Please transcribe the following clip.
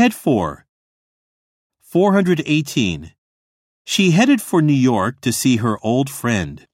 head for? 418. She headed for New York to see her old friend.